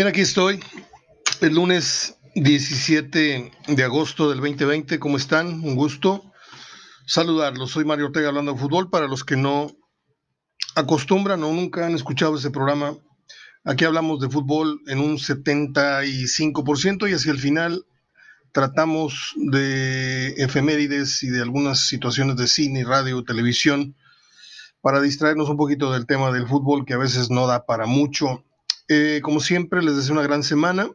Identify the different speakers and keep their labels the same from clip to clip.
Speaker 1: Bien, aquí estoy, el lunes 17 de agosto del 2020. ¿Cómo están? Un gusto saludarlos. Soy Mario Ortega hablando de fútbol. Para los que no acostumbran o nunca han escuchado este programa, aquí hablamos de fútbol en un 75% y hacia el final tratamos de efemérides y de algunas situaciones de cine, radio, televisión, para distraernos un poquito del tema del fútbol que a veces no da para mucho. Eh, como siempre, les deseo una gran semana,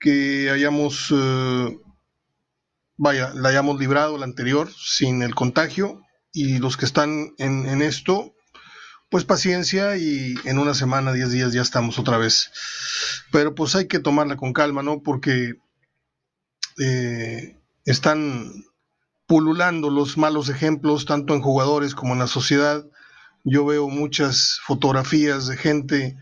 Speaker 1: que hayamos, eh, vaya, la hayamos librado la anterior sin el contagio y los que están en, en esto, pues paciencia y en una semana, diez días ya estamos otra vez. Pero pues hay que tomarla con calma, ¿no? Porque eh, están pululando los malos ejemplos, tanto en jugadores como en la sociedad. Yo veo muchas fotografías de gente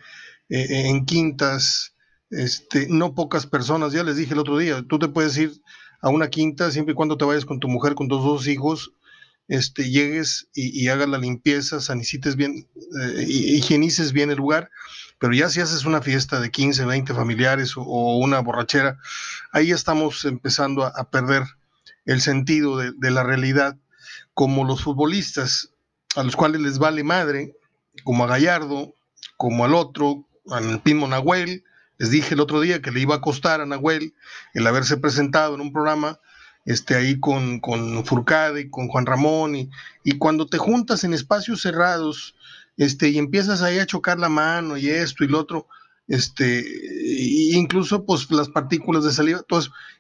Speaker 1: eh, en quintas, este, no pocas personas, ya les dije el otro día, tú te puedes ir a una quinta siempre y cuando te vayas con tu mujer, con tus dos hijos, este, llegues y, hagas la limpieza, sanicites bien, eh, higienices bien el lugar, pero ya si haces una fiesta de 15, 20 familiares o, una borrachera, ahí estamos empezando a, perder el sentido de, de, la realidad, como los futbolistas, a los cuales les vale madre, como a Gallardo, como al otro, al Pimo Nahuel, les dije el otro día que le iba a costar a Nahuel el haberse presentado en un programa este, ahí con, con Furcade y con Juan Ramón, y, y, cuando te juntas en espacios cerrados este, y empiezas ahí a chocar la mano y esto y lo otro, este, incluso pues las partículas de saliva,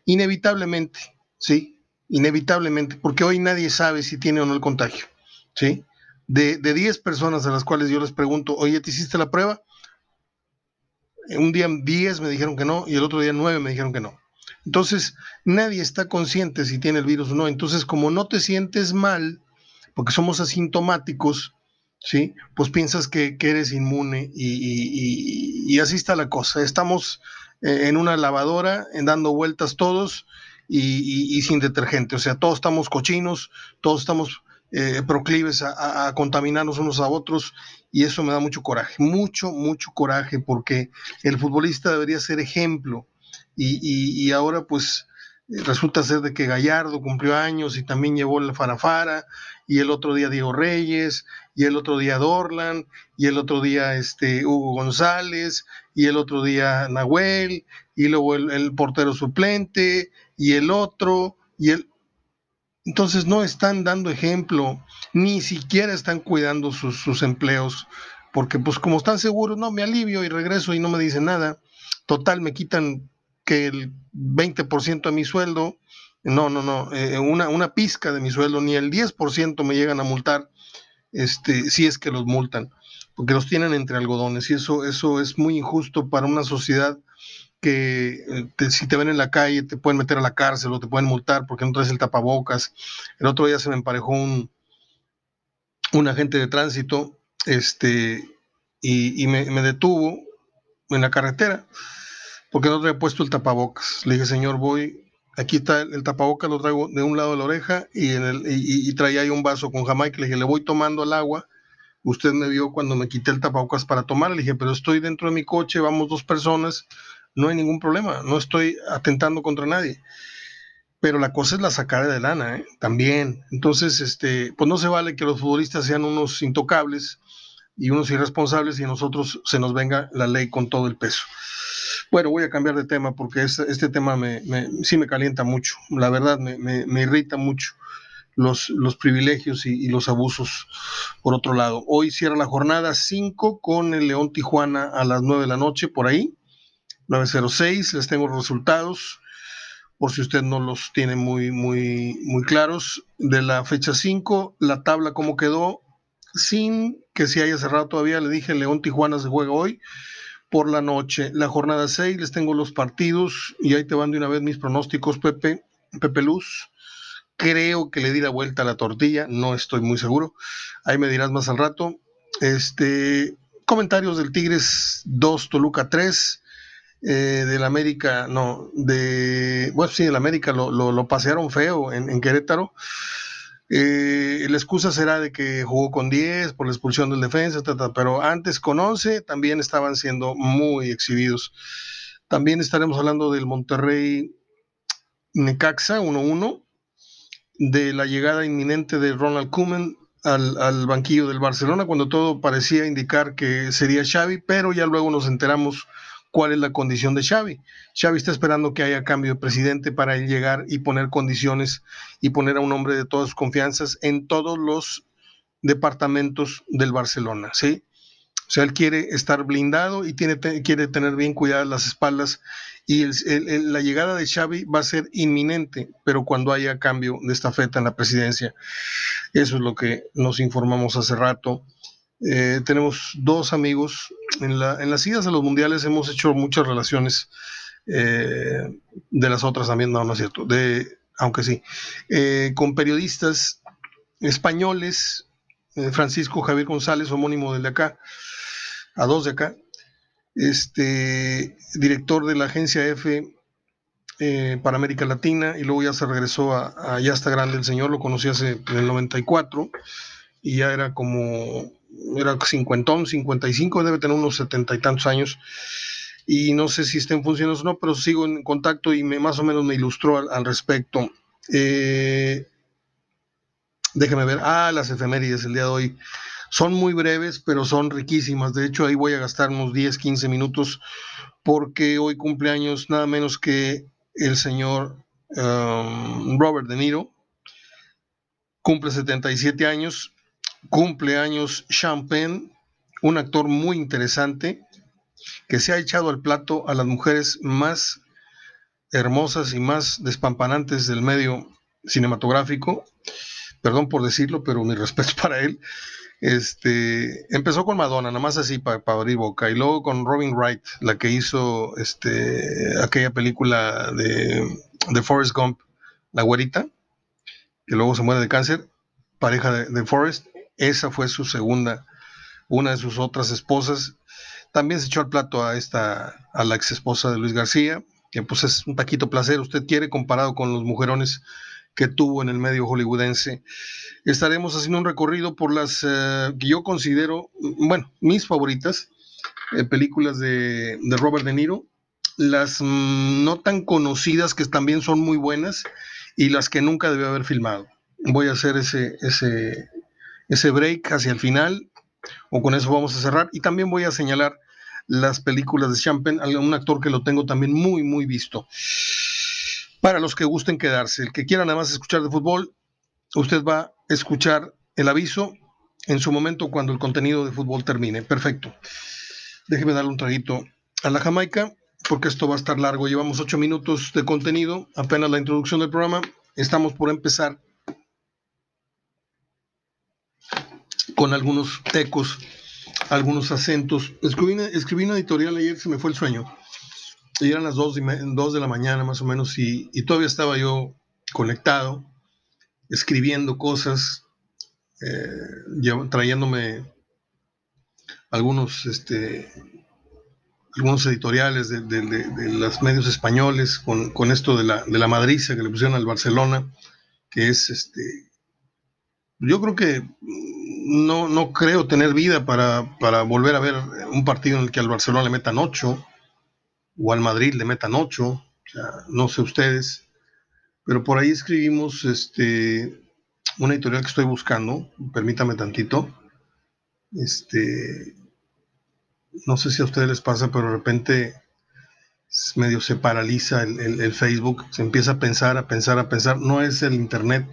Speaker 1: inevitablemente, ¿sí? Inevitablemente, porque hoy nadie sabe si tiene o no el contagio, ¿sí? De, de 10 personas a las cuales yo les pregunto, oye, ¿te hiciste la prueba? Un día 10 me dijeron que no y el otro día 9 me dijeron que no. Entonces, nadie está consciente si tiene el virus o no. Entonces, como no te sientes mal, porque somos asintomáticos, ¿sí? Pues piensas que, eres inmune y, así está la cosa. Estamos eh, en una lavadora, en dando vueltas todos y, sin detergente. O sea, todos estamos cochinos, todos estamos eh, proclives a, contaminarnos unos a otros y eso me da mucho coraje, mucho, mucho coraje porque el futbolista debería ser ejemplo. Y, ahora pues resulta ser de que Gallardo cumplió años y también llevó la farafara y el otro día Diego Reyes y el otro día Dorlan y el otro día este Hugo González y el otro día Nahuel y luego el portero suplente y el otro y el entonces no están dando ejemplo, ni siquiera están cuidando sus, empleos, porque pues como están seguros, no, me alivio y regreso y no me dicen nada. Total, me quitan que el 20% de mi sueldo, no, no, no, eh, una, una pizca de mi sueldo, ni el 10% me llegan a multar, este, si es que los multan, porque los tienen entre algodones y eso, eso es muy injusto para una sociedad que eh, si te ven en la calle te pueden meter a la cárcel o te pueden multar porque no traes el tapabocas. El otro día se me emparejó un, un agente de tránsito este, y, me, detuvo en la carretera porque no traía puesto el tapabocas. Le dije, señor, voy, aquí está el, tapabocas, lo traigo de un lado de la oreja y, en el, y, traía ahí un vaso con Jamaica. Le dije, le voy tomando el agua. Usted me vio cuando me quité el tapabocas para tomar. Le dije, pero estoy dentro de mi coche, vamos dos personas no hay ningún problema, no estoy atentando contra nadie. Pero la cosa es la sacada de lana, ¿eh? también. Entonces, este, pues no se vale que los futbolistas sean unos intocables y unos irresponsables y a nosotros se nos venga la ley con todo el peso. Bueno, voy a cambiar de tema porque este, este tema me, sí me calienta mucho, la verdad me, irrita mucho los, los privilegios y, y, los abusos por otro lado. Hoy cierra la jornada 5 con el León Tijuana a las 9 de la noche por ahí. 906, les tengo los resultados, por si usted no los tiene muy, muy, muy claros. De la fecha 5, la tabla cómo quedó, sin que se haya cerrado todavía, le dije, León Tijuana se juega hoy por la noche. La jornada 6, les tengo los partidos y ahí te van de una vez mis pronósticos, Pepe, Pepe Luz. Creo que le di la vuelta a la tortilla, no estoy muy seguro. Ahí me dirás más al rato. Este, comentarios del Tigres 2, Toluca 3 eh, del América, no, de, bueno, sí, del América lo, lo, pasearon feo en, Querétaro. Eh, la excusa será de que jugó con 10 por la expulsión del defensa, pero antes con 11 también estaban siendo muy exhibidos. También estaremos hablando del Monterrey Necaxa 1-1, de la llegada inminente de Ronald Koeman al, al, banquillo del Barcelona, cuando todo parecía indicar que sería Xavi, pero ya luego nos enteramos cuál es la condición de Xavi. Xavi está esperando que haya cambio de presidente para él llegar y poner condiciones y poner a un hombre de todas sus confianzas en todos los departamentos del Barcelona, ¿sí? O sea, él quiere estar blindado y tiene, quiere tener bien cuidadas las espaldas y la llegada de Xavi va a ser inminente, pero cuando haya cambio de esta feta en la presidencia. Eso es lo que nos informamos hace rato. Eh, tenemos dos amigos. En, las idas a los mundiales hemos hecho muchas relaciones. Eh, de las otras también, no, no es cierto. De, aunque sí. Eh, con periodistas españoles. Francisco Javier González, homónimo de acá, a dos de acá. Este director de la agencia F para América Latina y luego ya se regresó a, a, Ya está grande el señor, lo conocí hace en el 94 y ya era como era cincuentón, 55, debe tener unos setenta y tantos años. Y no sé si estén funcionando o no, pero sigo en contacto y me, más o menos me ilustró al, respecto. Eh, déjeme ver. Ah, las efemérides el día de hoy. Son muy breves, pero son riquísimas. De hecho, ahí voy a gastar unos 10, 15 minutos porque hoy cumpleaños nada menos que el señor um, Robert De Niro. Cumple 77 años cumpleaños Champagne, un actor muy interesante que se ha echado al plato a las mujeres más hermosas y más despampanantes del medio cinematográfico. Perdón por decirlo, pero mi respeto para él. Este, empezó con Madonna, nada más así para abrir boca, y luego con Robin Wright, la que hizo este, aquella película de, de Forrest Gump, La güerita, que luego se muere de cáncer, pareja de, de Forrest, esa fue su segunda, una de sus otras esposas. También se echó al plato a esta, a la ex esposa de Luis García, que pues es un taquito placer, usted quiere, comparado con los mujerones que tuvo en el medio hollywoodense. Estaremos haciendo un recorrido por las eh, que yo considero, bueno, mis favoritas, eh, películas de, Robert De Niro, las mm, no tan conocidas que también son muy buenas y las que nunca debió haber filmado. Voy a hacer ese, ese break hacia el final, o con eso vamos a cerrar. Y también voy a señalar las películas de Champagne, un actor que lo tengo también muy, muy visto. Para los que gusten quedarse, el que quiera nada más escuchar de fútbol, usted va a escuchar el aviso en su momento cuando el contenido de fútbol termine. Perfecto. Déjeme darle un traguito a la Jamaica, porque esto va a estar largo. Llevamos ocho minutos de contenido, apenas la introducción del programa. Estamos por empezar con algunos tecos, algunos acentos. Escribí una, escribí una editorial ayer, se me fue el sueño. Y eran las 2 de, la mañana más o menos y, todavía estaba yo conectado, escribiendo cosas, eh, trayéndome algunos, este, algunos editoriales de, los medios españoles con, con, esto de la, de la madriza que le pusieron al Barcelona, que es, este, yo creo que no, no creo tener vida para, volver a ver un partido en el que al Barcelona le metan 8 o al Madrid le metan 8, no sé ustedes, pero por ahí escribimos este, una editorial que estoy buscando, permítame tantito, este, no sé si a ustedes les pasa, pero de repente medio se paraliza el, Facebook, se empieza a pensar, a pensar, a pensar, no es el Internet,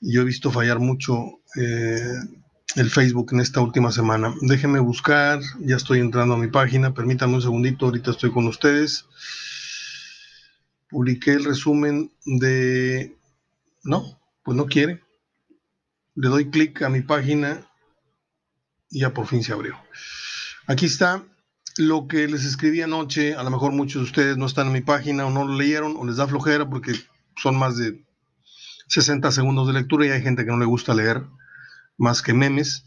Speaker 1: yo he visto fallar mucho eh, el Facebook en esta última semana. Déjenme buscar, ya estoy entrando a mi página, permítanme un segundito, ahorita estoy con ustedes. Publiqué el resumen de... No, pues no quiere. Le doy clic a mi página y ya por fin se abrió. Aquí está lo que les escribí anoche. A lo mejor muchos de ustedes no están en mi página o no lo leyeron o les da flojera porque son más de 60 segundos de lectura y hay gente que no le gusta leer más que memes.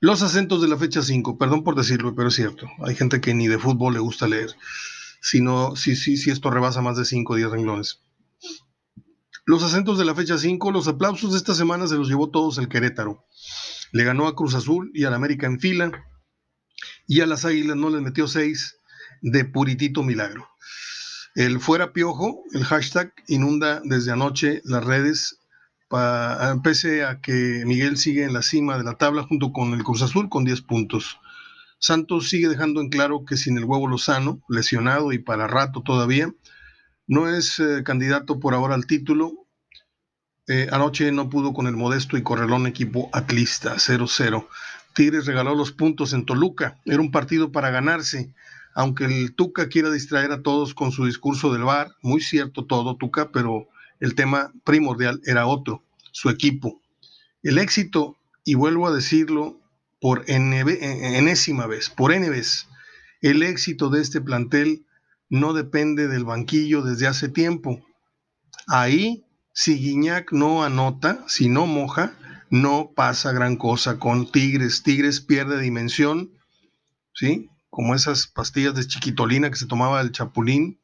Speaker 1: Los acentos de la fecha 5, perdón por decirlo, pero es cierto. Hay gente que ni de fútbol le gusta leer, sino si, si, si esto rebasa más de 5 o 10 renglones. Los acentos de la fecha 5, los aplausos de esta semana se los llevó todos el Querétaro. Le ganó a Cruz Azul y al América en fila. Y a las Águilas no les metió 6 de puritito milagro. El fuera piojo, el hashtag, inunda desde anoche las redes, pese a que Miguel sigue en la cima de la tabla junto con el Cruz Azul con 10 puntos. Santos sigue dejando en claro que sin el huevo Lozano, lesionado y para rato todavía, no es eh, candidato por ahora al título. Eh, anoche no pudo con el modesto y correlón equipo atlista, 0-0. Tigres regaló los puntos en Toluca. Era un partido para ganarse. Aunque el Tuca quiera distraer a todos con su discurso del VAR, muy cierto todo, Tuca, pero el tema primordial era otro, su equipo. El éxito, y vuelvo a decirlo por enésima vez, por N vez, el éxito de este plantel no depende del banquillo desde hace tiempo. Ahí, si Guiñac no anota, si no moja, no pasa gran cosa con Tigres. Tigres pierde dimensión, ¿sí? Como esas pastillas de chiquitolina que se tomaba el Chapulín,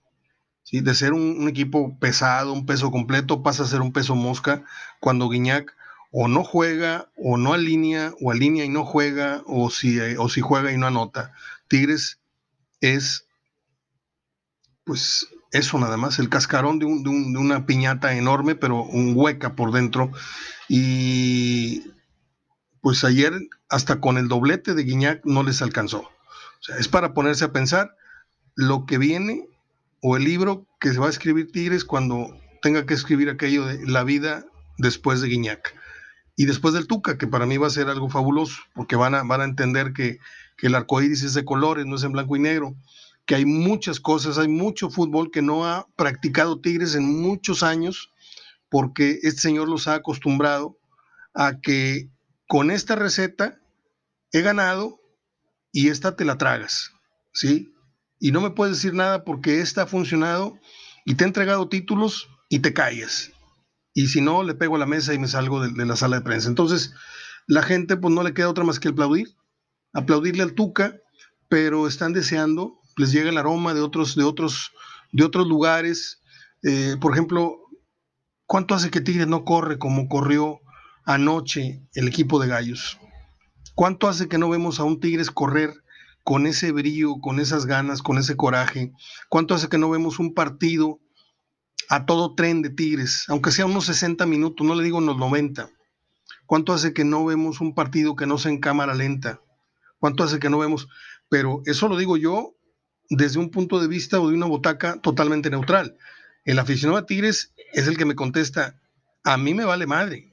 Speaker 1: ¿sí? De ser un, equipo pesado, un peso completo, pasa a ser un peso mosca cuando Guiñac o no juega, o no alinea, o alinea y no juega, o si, o si juega y no anota. Tigres es pues eso nada más, el cascarón de, una piñata enorme, pero un hueca por dentro. Y pues ayer hasta con el doblete de Guiñac no les alcanzó. Es para ponerse a pensar lo que viene o el libro que se va a escribir Tigres cuando tenga que escribir aquello de la vida después de Guiñac. Y después del Tuca, que para mí va a ser algo fabuloso, porque van a, van a entender que, que el arco iris es de colores, no es en blanco y negro que hay muchas cosas, hay mucho fútbol que no ha practicado Tigres en muchos años, porque este señor los ha acostumbrado a que con esta receta he ganado y esta te la tragas, ¿sí? Y no me puedes decir nada porque esta ha funcionado y te ha entregado títulos y te calles. Y si no, le pego a la mesa y me salgo de, de la sala de prensa. Entonces, la gente pues no le queda otra más que aplaudir, aplaudirle al Tuca, pero están deseando les llega el aroma de otros, de otros, de otros lugares. Eh, por ejemplo, ¿cuánto hace que Tigres no corre como corrió anoche el equipo de Gallos? ¿Cuánto hace que no vemos a un Tigres correr con ese brío, con esas ganas, con ese coraje? ¿Cuánto hace que no vemos un partido a todo tren de Tigres, aunque sea unos 60 minutos, no le digo unos 90? ¿Cuánto hace que no vemos un partido que no sea en cámara lenta? ¿Cuánto hace que no vemos? Pero eso lo digo yo desde un punto de vista o de una botaca totalmente neutral. El aficionado a Tigres es el que me contesta, a mí me vale madre.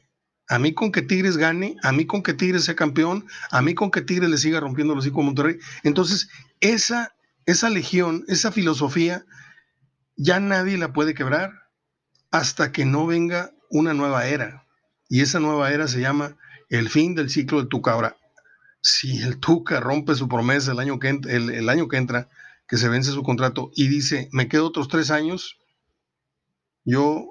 Speaker 1: A mí con que Tigres gane, a mí con que Tigres sea campeón, a mí con que Tigres le siga rompiendo los hijos a Monterrey. Entonces, esa, esa legión, esa filosofía, ya nadie la puede quebrar hasta que no venga una nueva era. Y esa nueva era se llama el fin del ciclo del Tuca. Ahora, si el Tuca rompe su promesa el año que, el año que entra, que se vence su contrato y dice, me quedo otros tres años, yo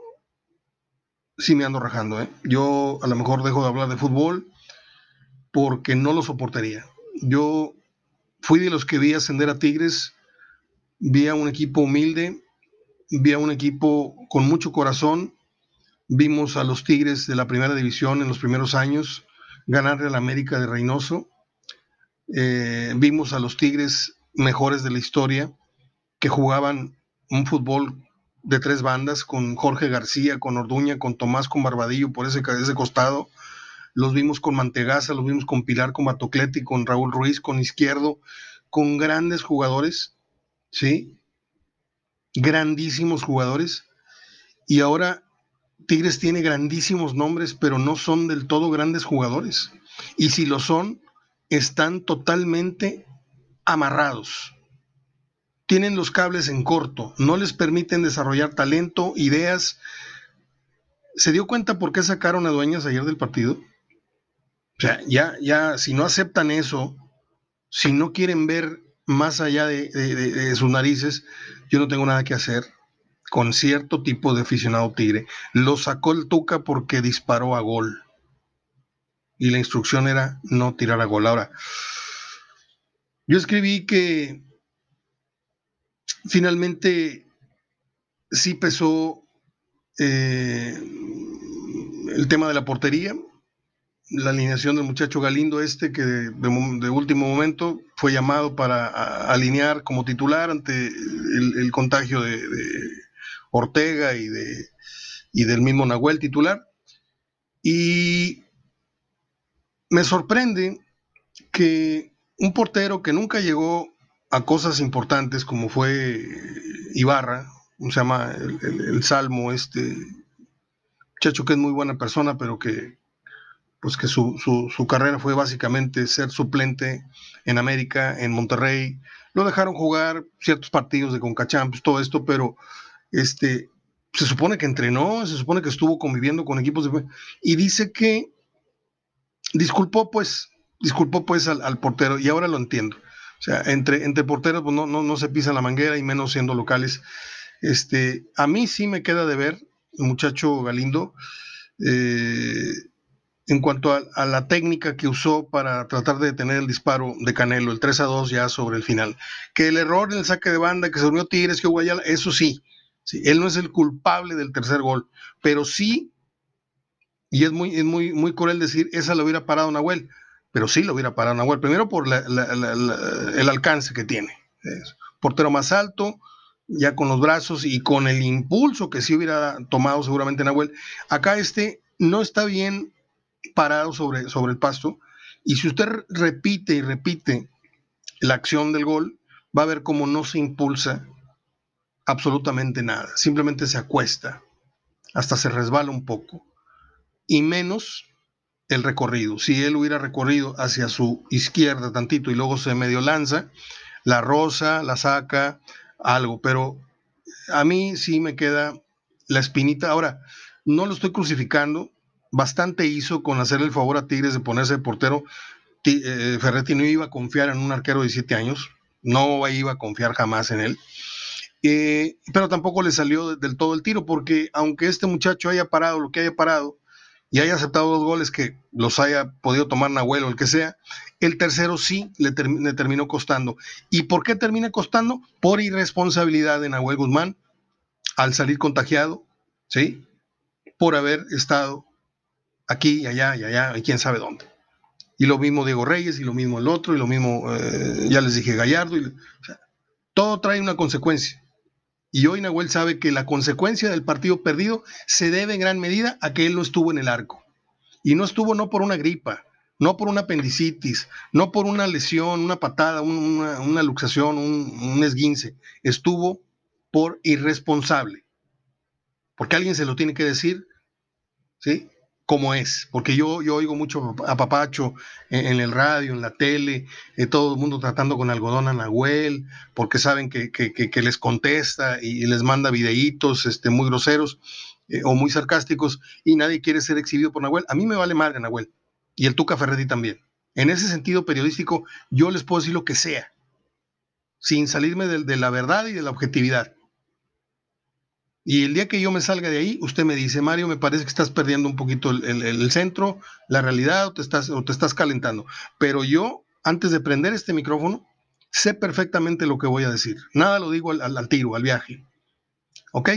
Speaker 1: sí me ando rajando. ¿eh? Yo a lo mejor dejo de hablar de fútbol porque no lo soportaría. Yo fui de los que vi ascender a Tigres, vi a un equipo humilde, vi a un equipo con mucho corazón, vimos a los Tigres de la primera división en los primeros años ganarle a la América de Reynoso, eh, vimos a los Tigres mejores de la historia, que jugaban un fútbol de tres bandas, con Jorge García, con Orduña, con Tomás, con Barbadillo por ese, ese costado. Los vimos con Mantegaza, los vimos con Pilar, con Matocleti, con Raúl Ruiz, con Izquierdo, con grandes jugadores, ¿sí? Grandísimos jugadores. Y ahora Tigres tiene grandísimos nombres, pero no son del todo grandes jugadores. Y si lo son, están totalmente amarrados. Tienen los cables en corto, no les permiten desarrollar talento, ideas. ¿Se dio cuenta por qué sacaron a Dueñas ayer del partido? O sea, ya, ya, si no aceptan eso, si no quieren ver más allá de, sus narices, yo no tengo nada que hacer con cierto tipo de aficionado tigre. Lo sacó el Tuca porque disparó a gol. Y la instrucción era no tirar a gol. Ahora, yo escribí que finalmente sí pesó eh, el tema de la portería, la alineación del muchacho Galindo este, que de, último momento fue llamado para alinear como titular ante el, contagio de, Ortega y, de, y del mismo Nahuel titular. Y me sorprende que un portero que nunca llegó a cosas importantes como fue Ibarra, se llama el, Salmo, este muchacho que es muy buena persona, pero que pues que su, su, carrera fue básicamente ser suplente en América, en Monterrey. Lo dejaron jugar ciertos partidos de Concachampions, todo esto, pero este, se supone que entrenó, se supone que estuvo conviviendo con equipos de... Y dice que disculpó pues, disculpó pues al, portero, y ahora lo entiendo. O sea, entre, entre porteros pues, no, no, no se pisa la manguera y menos siendo locales. Este, a mí sí me queda de ver, muchacho Galindo, eh, en cuanto a, la técnica que usó para tratar de detener el disparo de Canelo, el 3 a 2 ya sobre el final. Que el error en el saque de banda, que se unió Tigres, que Guayala, eso sí, sí, él no es el culpable del tercer gol, pero sí, y es muy, es muy, muy cruel decir, esa lo hubiera parado Nahuel, pero sí lo hubiera parado Nahuel, primero por el alcance que tiene. portero más alto, ya con los brazos y con el impulso que sí hubiera tomado seguramente Nahuel. Acá este no está bien parado sobre, sobre el pasto. Y si usted repite y repite la acción del gol, va a ver cómo no se impulsa absolutamente nada. Simplemente se acuesta, hasta se resbala un poco. Y menos el recorrido. Si él hubiera recorrido hacia su izquierda tantito y luego se medio lanza, la rosa, la saca, algo. Pero a mí sí me queda la espinita. Ahora, no lo estoy crucificando, bastante hizo con hacerle el favor a Tigres de ponerse de portero. Eh, Ferretti no iba a confiar en un arquero de 17 años, no iba a confiar jamás en él. Eh, pero tampoco le salió del todo el tiro, porque aunque este muchacho haya parado lo que haya parado y haya aceptado dos goles que los haya podido tomar Nahuel o el que sea, el tercero sí le, terminó costando. ¿Y por qué termina costando? Por irresponsabilidad de Nahuel Guzmán al salir contagiado, ¿sí? Por haber estado aquí y allá y allá y quién sabe dónde. Y lo mismo Diego Reyes y lo mismo el otro y lo mismo, eh, ya les dije, Gallardo. Y, todo trae una consecuencia. Y hoy Nahuel sabe que la consecuencia del partido perdido se debe en gran medida a que él no estuvo en el arco. Y no estuvo no por una gripa, no por una apendicitis, no por una lesión, una patada, una, luxación, un, un esguince. Estuvo por irresponsable. Porque alguien se lo tiene que decir, ¿sí? Como es, porque yo, yo oigo mucho a Papacho en, el radio, en la tele, eh, todo el mundo tratando con algodón a Nahuel, porque saben que, les contesta y, les manda videitos este, muy groseros eh, o muy sarcásticos y nadie quiere ser exhibido por Nahuel. A mí me vale madre Nahuel y el Tuca Ferretti también. En ese sentido periodístico yo les puedo decir lo que sea, sin salirme de la verdad y de la objetividad. Y el día que yo me salga de ahí, usted me dice, Mario, me parece que estás perdiendo un poquito el, centro, la realidad, o te, estás, o te estás calentando. Pero yo, antes de prender este micrófono, sé perfectamente lo que voy a decir. Nada lo digo al, tiro, al viaje. ¿Ok?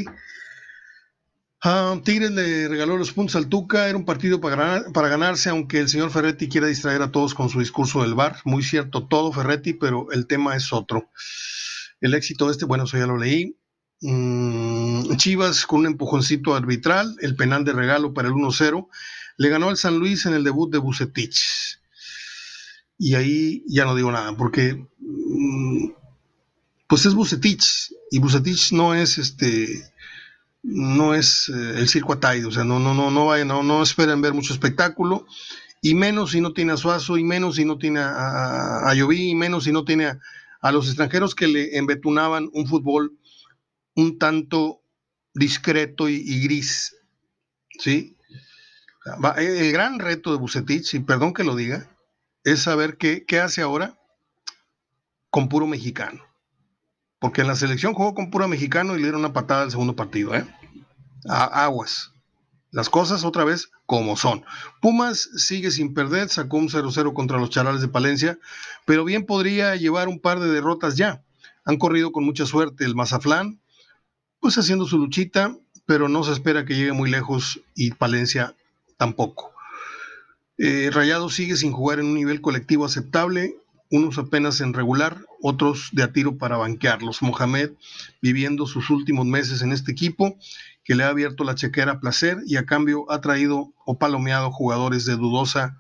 Speaker 1: Uh, Tigres le regaló los puntos al Tuca, era un partido para, para ganarse, aunque el señor Ferretti quiera distraer a todos con su discurso del bar. Muy cierto todo, Ferretti, pero el tema es otro. El éxito de este, bueno, eso ya lo leí. Mm, Chivas con un empujoncito arbitral, el penal de regalo para el 1-0, le ganó al San Luis en el debut de Bucetich. Y ahí ya no digo nada, porque mm, pues es Bucetich, y Bucetich no es este no es eh, el circo Ataide, o sea, no, no, no, no vayan, no, no esperen ver mucho espectáculo, y menos si no tiene a Suazo, y menos si no tiene a, a, y menos si no tiene a, a los extranjeros que le embetunaban un fútbol un tanto discreto y, gris. ¿sí? El gran reto de Bucetich, y perdón que lo diga, es saber qué, qué hace ahora con puro mexicano. Porque en la selección jugó con puro mexicano y le dieron una patada al segundo partido. ¿eh? aguas. Las cosas otra vez como son. Pumas sigue sin perder, sacó un 0-0 contra los Charales de Palencia, pero bien podría llevar un par de derrotas ya. Han corrido con mucha suerte el Mazaflán, pues haciendo su luchita, pero no se espera que llegue muy lejos y Palencia tampoco. Eh, Rayado sigue sin jugar en un nivel colectivo aceptable, unos apenas en regular, otros de a tiro para banquearlos. Mohamed viviendo sus últimos meses en este equipo que le ha abierto la chequera a placer y a cambio ha traído o palomeado jugadores de dudosa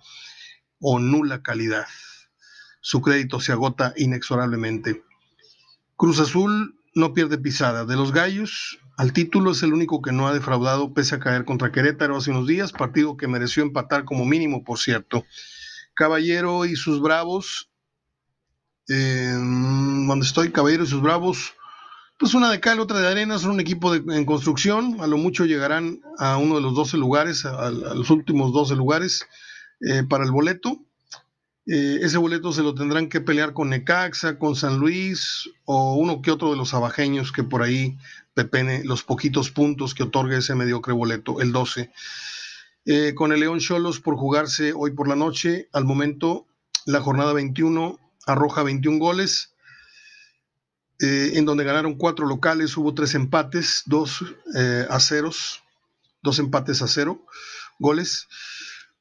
Speaker 1: o nula calidad. Su crédito se agota inexorablemente. Cruz Azul no pierde pisada. De los gallos, al título es el único que no ha defraudado pese a caer contra Querétaro hace unos días, partido que mereció empatar como mínimo, por cierto. Caballero y sus bravos, eh, donde estoy, Caballero y sus bravos, pues una de cal, otra de arena, son un equipo en construcción, a lo mucho llegarán a uno de los 12 lugares, a, los últimos 12 lugares eh, para el boleto. Eh, ese boleto se lo tendrán que pelear con Necaxa, con San Luis o uno que otro de los abajeños que por ahí pepene los poquitos puntos que otorga ese mediocre boleto, el 12. Eh, con el León Cholos por jugarse hoy por la noche, al momento la jornada 21 arroja 21 goles, eh, en donde ganaron cuatro locales, hubo tres empates, dos a ceros, dos empates a cero goles,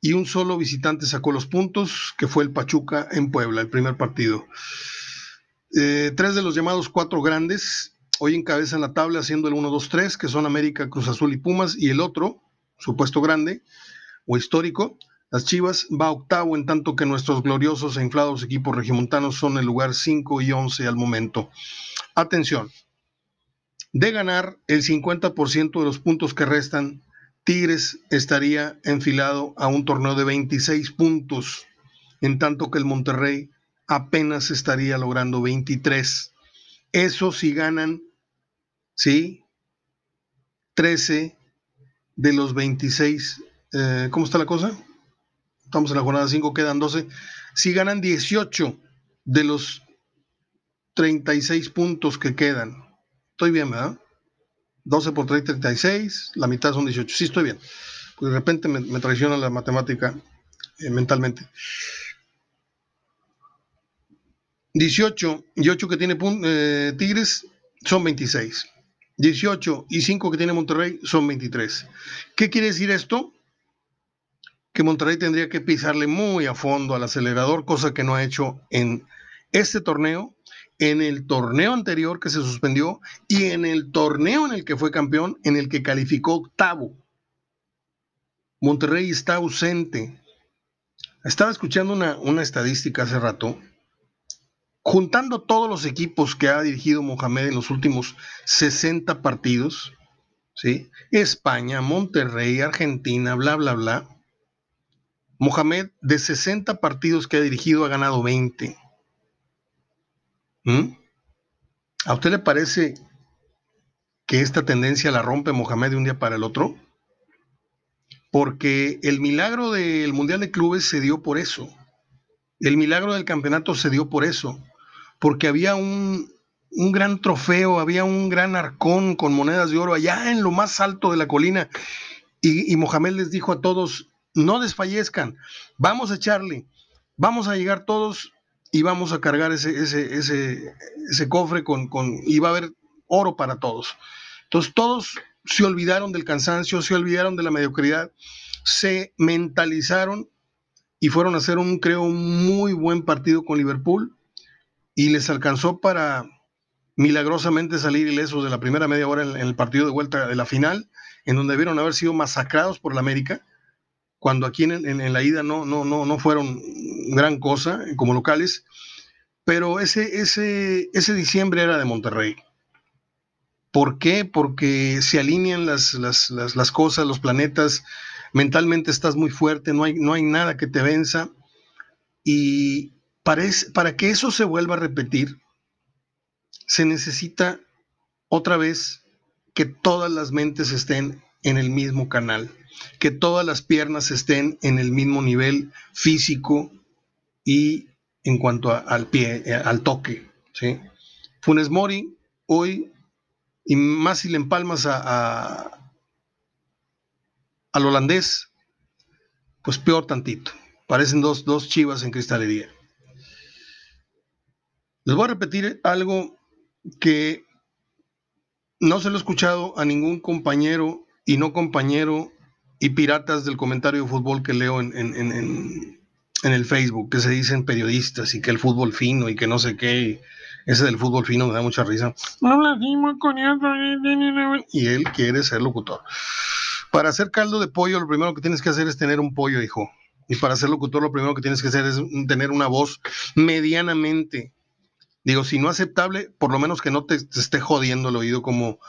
Speaker 1: y un solo visitante sacó los puntos, que fue el Pachuca en Puebla, el primer partido. Eh, tres de los llamados cuatro grandes hoy encabezan la tabla haciendo el 1-2-3, que son América, Cruz Azul y Pumas, y el otro, supuesto grande o histórico, las Chivas va octavo en tanto que nuestros gloriosos e inflados equipos regiomontanos son el lugar 5 y 11 al momento. Atención, de ganar el 50% de los puntos que restan, Tigres estaría enfilado a un torneo de 26 puntos, en tanto que el Monterrey apenas estaría logrando 23. Eso si ganan, ¿sí? 13 de los 26. Eh, ¿Cómo está la cosa? estamos en la jornada 5, quedan 12. Si ganan 18 de los 36 puntos que quedan, estoy bien, ¿verdad? 12 por 3, 36, la mitad son 18. Sí, estoy bien. Pues de repente me, traiciona la matemática eh, mentalmente. 18 y 8 que tiene eh, Tigres son 26. 18 y 5 que tiene Monterrey son 23. ¿Qué quiere decir esto? que Monterrey tendría que pisarle muy a fondo al acelerador, cosa que no ha hecho en este torneo, en el torneo anterior que se suspendió y en el torneo en el que fue campeón, en el que calificó octavo. Monterrey está ausente. Estaba escuchando una, una estadística hace rato. Juntando todos los equipos que ha dirigido Mohamed en los últimos 60 partidos, ¿sí? España, Monterrey, Argentina, bla, bla, bla Mohamed, de 60 partidos que ha dirigido, ha ganado 20. ¿Mm? ¿A usted le parece que esta tendencia la rompe Mohamed de un día para el otro? Porque el milagro del Mundial de Clubes se dio por eso. El milagro del campeonato se dio por eso. Porque había un, gran trofeo, había un gran arcón con monedas de oro allá en lo más alto de la colina. Y, y Mohamed les dijo a todos, no desfallezcan, vamos a echarle, vamos a llegar todos y vamos a cargar ese, ese, ese, cofre con, con, y a haber oro para todos. Entonces todos se olvidaron del cansancio, se olvidaron de la mediocridad, se mentalizaron y fueron a hacer un, creo, muy buen partido con Liverpool y les alcanzó para milagrosamente salir ilesos de la primera media hora en, el partido de vuelta de la final, en donde debieron haber sido masacrados por la América cuando aquí en, la ida no, no, no, no fueron gran cosa como locales, pero ese, ese, ese diciembre era de Monterrey. ¿Por qué? Porque se alinean las, las, cosas, los planetas, mentalmente estás muy fuerte, no hay, no hay nada que te venza. Y para, para que eso se vuelva a repetir, se necesita otra vez que todas las mentes estén en el mismo canal que todas las piernas estén en el mismo nivel físico y en cuanto al pie, eh, al toque. ¿sí? Funes Mori, hoy, y más si le empalmas a, al holandés, pues peor tantito. Parecen dos, dos chivas en cristalería. Les voy a repetir algo que no se lo he escuchado a ningún compañero y no compañero y piratas del comentario de fútbol que leo en, en el Facebook, que se dicen periodistas y que el fútbol fino y que no sé qué. Ese del fútbol fino me da mucha risa. Y él quiere ser locutor. Para hacer caldo de pollo, lo primero que tienes que hacer es tener un pollo, hijo. Y para ser locutor, lo primero que tienes que hacer es tener una voz medianamente, digo, si no aceptable, por lo menos que no te, esté jodiendo el oído como,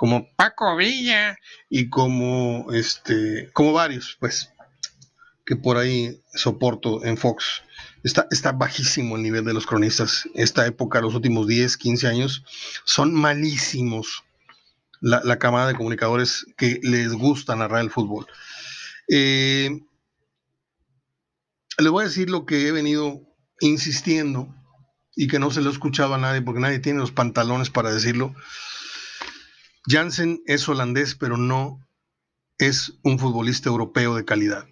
Speaker 1: como Paco Villa y como, este, como varios, pues que por ahí soporto en Fox. Está, está bajísimo el nivel de los cronistas. Esta época, los últimos 10, 15 años, son malísimos la, camada de comunicadores que les gusta narrar el fútbol. Eh, le voy a decir lo que he venido insistiendo y que no se lo he escuchado a nadie porque nadie tiene los pantalones para decirlo. Jansen es holandés, pero no es un futbolista europeo de calidad.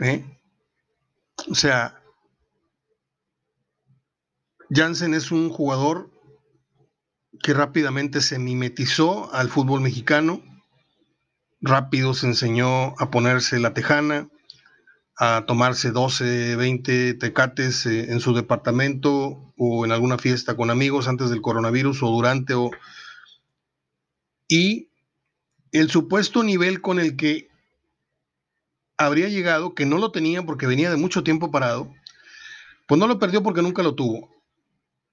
Speaker 1: ¿Eh? O sea, Jansen es un jugador que rápidamente se mimetizó al fútbol mexicano, rápido se enseñó a ponerse la tejana, a tomarse 12, 20 tecates eh, en su departamento o en alguna fiesta con amigos antes del coronavirus o durante o y el supuesto nivel con el que habría llegado, que no lo tenía porque venía de mucho tiempo parado, pues no lo perdió porque nunca lo tuvo.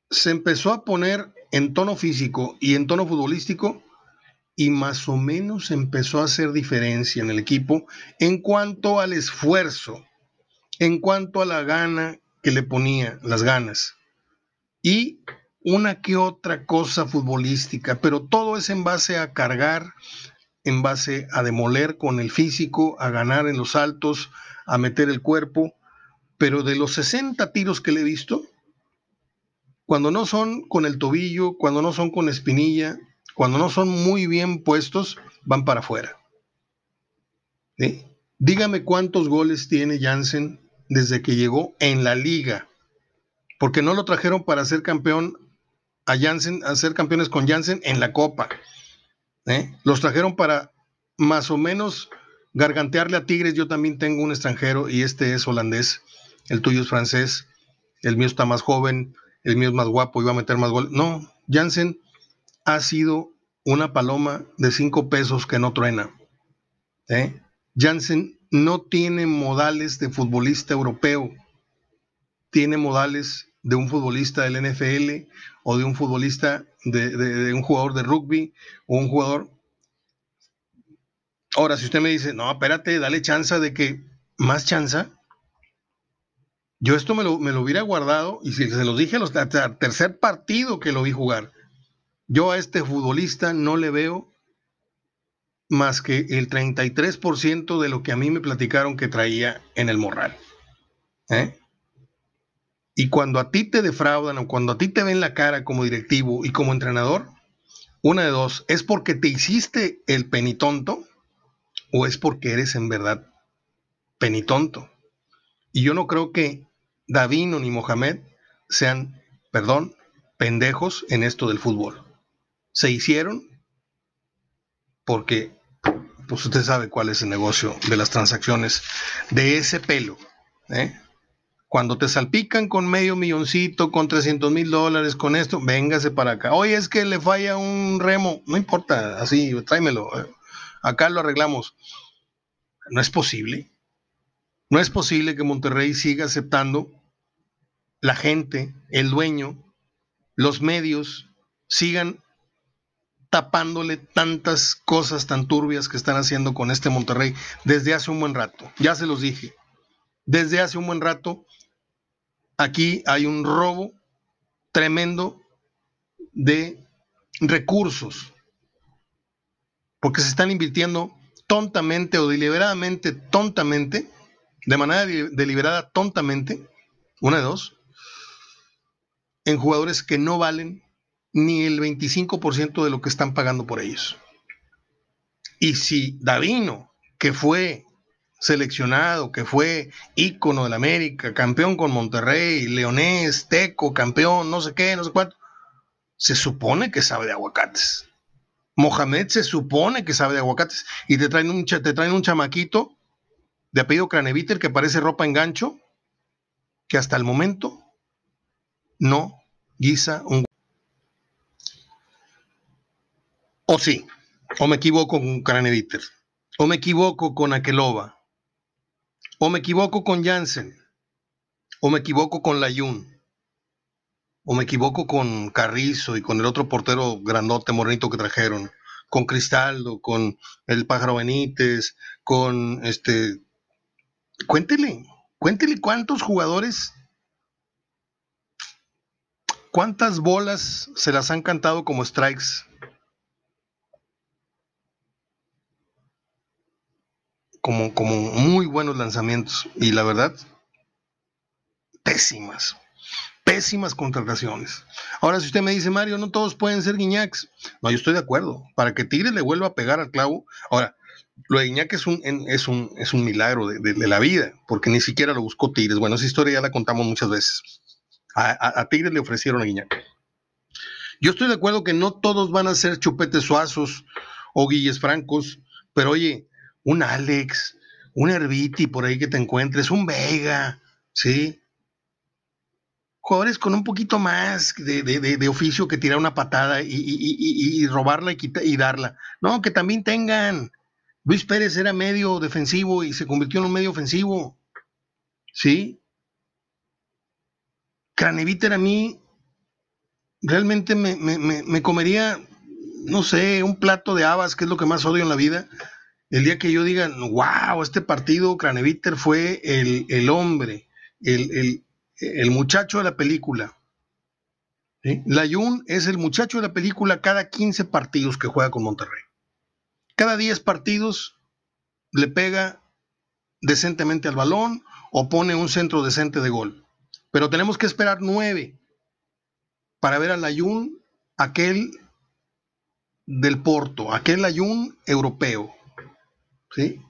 Speaker 1: Se empezó a poner en tono físico y en tono futbolístico y más o menos empezó a hacer diferencia en el equipo en cuanto al esfuerzo, en cuanto a la gana que le ponía, las ganas. Y una que otra cosa futbolística, pero todo es en base a cargar en base a demoler con el físico, a ganar en los altos, a meter el cuerpo, pero de los 60 tiros que le he visto, cuando no son con el tobillo, cuando no son con espinilla, cuando no son muy bien puestos, van para afuera. Dígame cuántos goles tiene Jansen desde que llegó en la liga, porque no lo trajeron para ser campeón a Jansen, a ser campeones con Jansen en la Copa. ¿eh? Los trajeron para más o menos gargantearle a Tigres. Yo también tengo un extranjero y este es holandés. El tuyo es francés. El mío está más joven. El mío es más guapo va a meter más goles. No, Jansen ha sido una paloma de cinco pesos que no truena. ¿eh? Jansen no tiene modales de futbolista europeo. Tiene modales de un futbolista del NFL o de un futbolista, de, un jugador de rugby o un jugador. Ahora, si usted me dice, no, espérate, dale chance de que, más chance, yo esto me lo, me lo hubiera guardado y si se lo dije al tercer partido que lo vi jugar, yo a este futbolista no le veo más que el 33% de lo que a mí me platicaron que traía en el morral. ¿Eh? Y cuando a ti te defraudan o cuando a ti te ven la cara como directivo y como entrenador, una de dos, ¿es porque te hiciste el penitonto o es porque eres en verdad penitonto? Y yo no creo que Davino ni Mohamed sean, perdón, pendejos en esto del fútbol. Se hicieron porque, pues usted sabe cuál es el negocio de las transacciones de ese pelo. ¿eh? Cuando te salpican con medio milloncito, con 300 mil dólares, con esto, véngase para acá. Oye, es que le falla un remo, no importa, así, tráemelo. Acá lo arreglamos. No es posible. No es posible que Monterrey siga aceptando la gente, el dueño, los medios, sigan tapándole tantas cosas tan turbias que están haciendo con este Monterrey desde hace un buen rato. Ya se los dije. Desde hace un buen rato aquí hay un robo tremendo de recursos, porque se están invirtiendo tontamente o deliberadamente, tontamente, de manera deliberada, tontamente, una de dos, en jugadores que no valen ni el 25% de lo que están pagando por ellos. Y si Davino, que fue seleccionado, que fue ícono del América, campeón con Monterrey, Leonés, Teco, campeón, no sé qué, no sé cuánto. se supone que sabe de aguacates. Mohamed se supone que sabe de aguacates y te traen un, te traen un chamaquito de apellido Craneviter que parece ropa en gancho, que hasta el momento no guisa un... O sí, o me equivoco con Craneviter, o me equivoco con Aquelova, o me equivoco con Jansen, o me equivoco con Layun o me equivoco con Carrizo y con el otro portero grandote, morenito que trajeron, con Cristaldo, con el pájaro Benítez, con este. Cuéntele, cuéntele cuántos jugadores, cuántas bolas se las han cantado como strikes. Como, como muy buenos lanzamientos. Y la verdad, pésimas pésimas contrataciones. Ahora, si usted me dice, Mario, no todos pueden ser Guiñacs. No, yo estoy de acuerdo. Para que Tigres le vuelva a pegar al clavo. Ahora, lo de Guiñac es un, es un, es un milagro de, la vida, porque ni siquiera lo buscó Tigres. Bueno, esa historia ya la contamos muchas veces. A, Tigres le ofrecieron a Guiñac. Yo estoy de acuerdo que no todos van a ser chupetes suazos o guilles francos, pero oye, un Alex, un Herbiti por ahí que te encuentres, un Vega, ¿sí? jugadores con un poquito más de, oficio que tirar una patada y, robarla y, y darla. No, que también tengan. Luis Pérez era medio defensivo y se convirtió en un medio ofensivo. ¿Sí? Craneviter a mí realmente me, comería, no sé, un plato de habas, que es lo que más odio en la vida. El día que yo diga, wow, este partido, Craneviter fue el, el hombre, el, el muchacho de la película. Layun es el muchacho de la película cada 15 partidos que juega con Monterrey. Cada 10 partidos le pega decentemente al balón o pone un centro decente de gol. Pero tenemos que esperar 9 para ver a Layun, aquel del Porto, aquel Layun europeo. ¿Sí?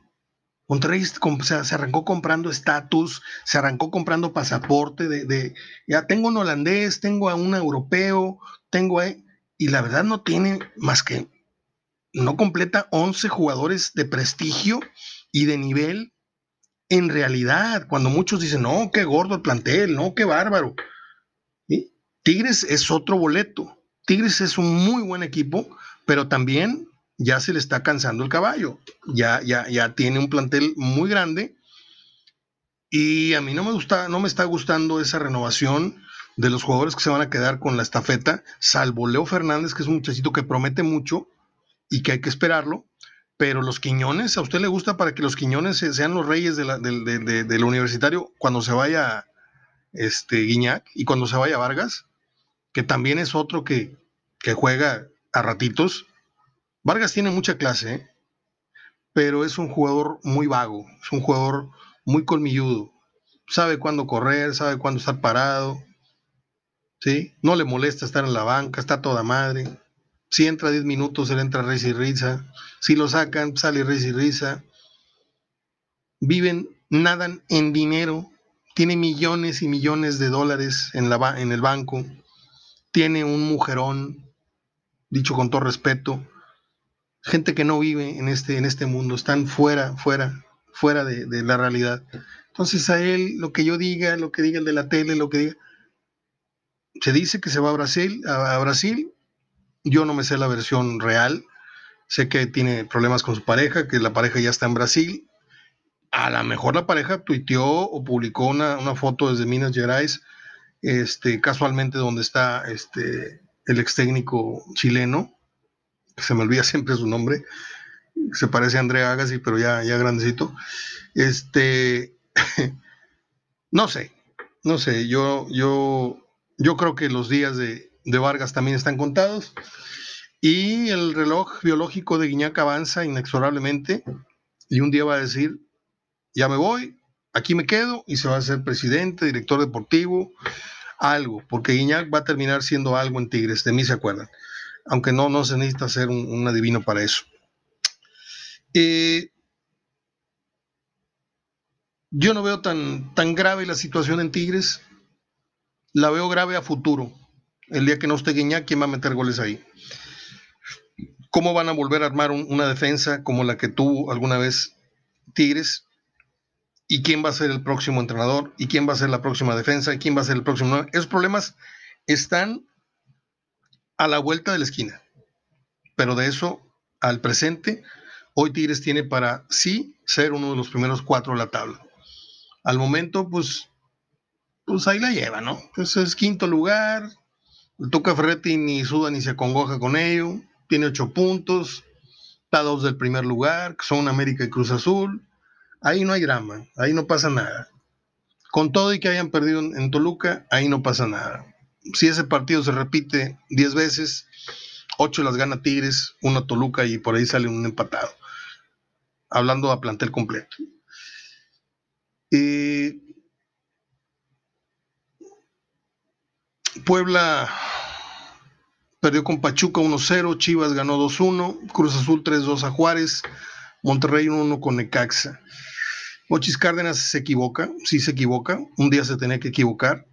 Speaker 1: Monterrey se arrancó comprando estatus, se arrancó comprando pasaporte de, ya tengo un holandés, tengo a un europeo, tengo a, y la verdad no tiene más que, no completa 11 jugadores de prestigio y de nivel en realidad, cuando muchos dicen, no, qué gordo el plantel, no, qué bárbaro. Tigres es otro boleto. Tigres es un muy buen equipo, pero también ya se le está cansando el caballo, ya, ya, ya tiene un plantel muy grande. Y a mí no me gusta, no me está gustando esa renovación de los jugadores que se van a quedar con la estafeta, salvo Leo Fernández, que es un muchachito que promete mucho y que hay que esperarlo, pero los Quiñones, ¿a usted le gusta para que los Quiñones sean los reyes de del universitario cuando se vaya este, Guiñac y cuando se vaya Vargas? Que también es otro que, que juega a ratitos Vargas tiene mucha clase, pero es un jugador muy vago, es un jugador muy colmilludo. Sabe cuándo correr, sabe cuándo estar parado. ¿sí? No le molesta estar en la banca, está toda madre. Si entra 10 minutos, él entra risa y risa. Si lo sacan, sale risa y risa. Viven, nadan en dinero. Tiene millones y millones de dólares en, la, en el banco. Tiene un mujerón, dicho con todo respeto gente que no vive en este, en este mundo, están fuera, fuera, fuera de, la realidad. Entonces a él, lo que yo diga, lo que diga el de la tele, lo que diga, se dice que se va a Brasil, a, Brasil, yo no me sé la versión real, sé que tiene problemas con su pareja, que la pareja ya está en Brasil, a lo mejor la pareja tuiteó o publicó una, foto desde Minas Gerais, este, casualmente donde está este, el ex técnico chileno, se me olvida siempre su nombre, se parece a Andrea Agassi, pero ya, ya grandecito. Este, no sé, no sé, yo, yo, yo creo que los días de, Vargas también están contados y el reloj biológico de Guiñac avanza inexorablemente y un día va a decir, ya me voy, aquí me quedo y se va a ser presidente, director deportivo, algo, porque Guiñac va a terminar siendo algo en Tigres, de mí se acuerdan aunque no, no se necesita ser un, adivino para eso. Eh, yo no veo tan, tan grave la situación en Tigres, la veo grave a futuro. El día que no esté Guiñac, ¿quién va a meter goles ahí? ¿Cómo van a volver a armar una defensa como la que tuvo alguna vez Tigres? ¿Y quién va a ser el próximo entrenador? ¿Y quién va a ser la próxima defensa? ¿Y quién va a ser el próximo? Esos problemas están a la vuelta de la esquina. Pero de eso al presente, hoy Tigres tiene para sí ser uno de los primeros cuatro de la tabla. Al momento, pues, pues ahí la lleva, ¿no? Pues es quinto lugar. El Tuca Ferretti ni suda ni se acongoja con ello. Tiene ocho puntos. Está dos del primer lugar, que son América y Cruz Azul. Ahí no hay drama, ahí no pasa nada. Con todo y que hayan perdido en Toluca, ahí no pasa nada si ese partido se repite 10 veces, 8 las gana Tigres, 1 Toluca y por ahí sale un empatado. Hablando a plantel completo. Puebla perdió con Pachuca 1-0, Chivas ganó 2-1, Cruz Azul 3-2 a Juárez, Monterrey 1-1 con Necaxa. Mochis Cárdenas se equivoca, sí se equivoca, un día se tenía que equivocar,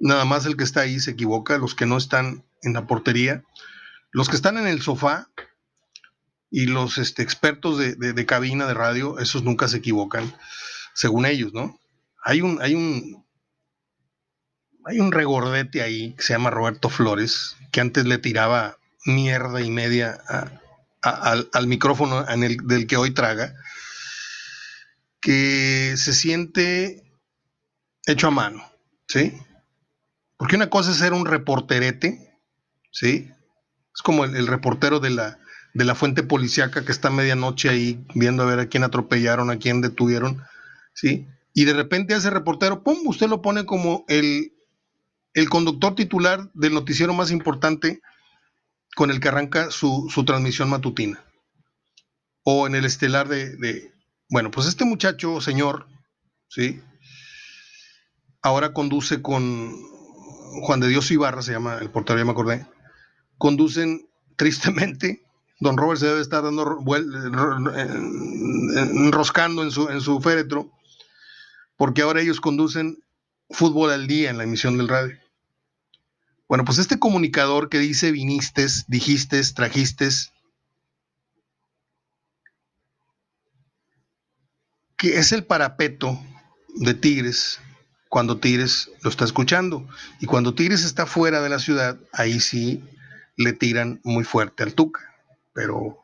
Speaker 1: nada más el que está ahí se equivoca, los que no están en la portería, los que están en el sofá y los este, expertos de, cabina de radio, esos nunca se equivocan, según ellos, ¿no? Hay un, hay un, hay un regordete ahí que se llama Roberto Flores, que antes le tiraba mierda y media al, al, micrófono en el, del que hoy traga, que se siente hecho a mano, ¿sí? Porque una cosa es ser un reporterete, ¿sí? Es como el, reportero de la, de la fuente policiaca que está medianoche ahí viendo a ver a quién atropellaron, a quién detuvieron, ¿sí? Y de repente ese reportero, ¡pum!, usted lo pone como el, conductor titular del noticiero más importante con el que arranca su, transmisión matutina. O en el estelar de, Bueno, pues este muchacho, señor, ¿sí? Ahora conduce con Juan de Dios Ibarra, se llama el portero, ya me acordé, conducen tristemente. Don Robert se debe estar dando enroscando en su, en su féretro, porque ahora ellos conducen fútbol al día en la emisión del radio. Bueno, pues este comunicador que dice viniste, dijiste, trajiste, que es el parapeto de Tigres, cuando Tigres lo está escuchando. Y cuando Tigres está fuera de la ciudad, ahí sí le tiran muy fuerte al Tuca. Pero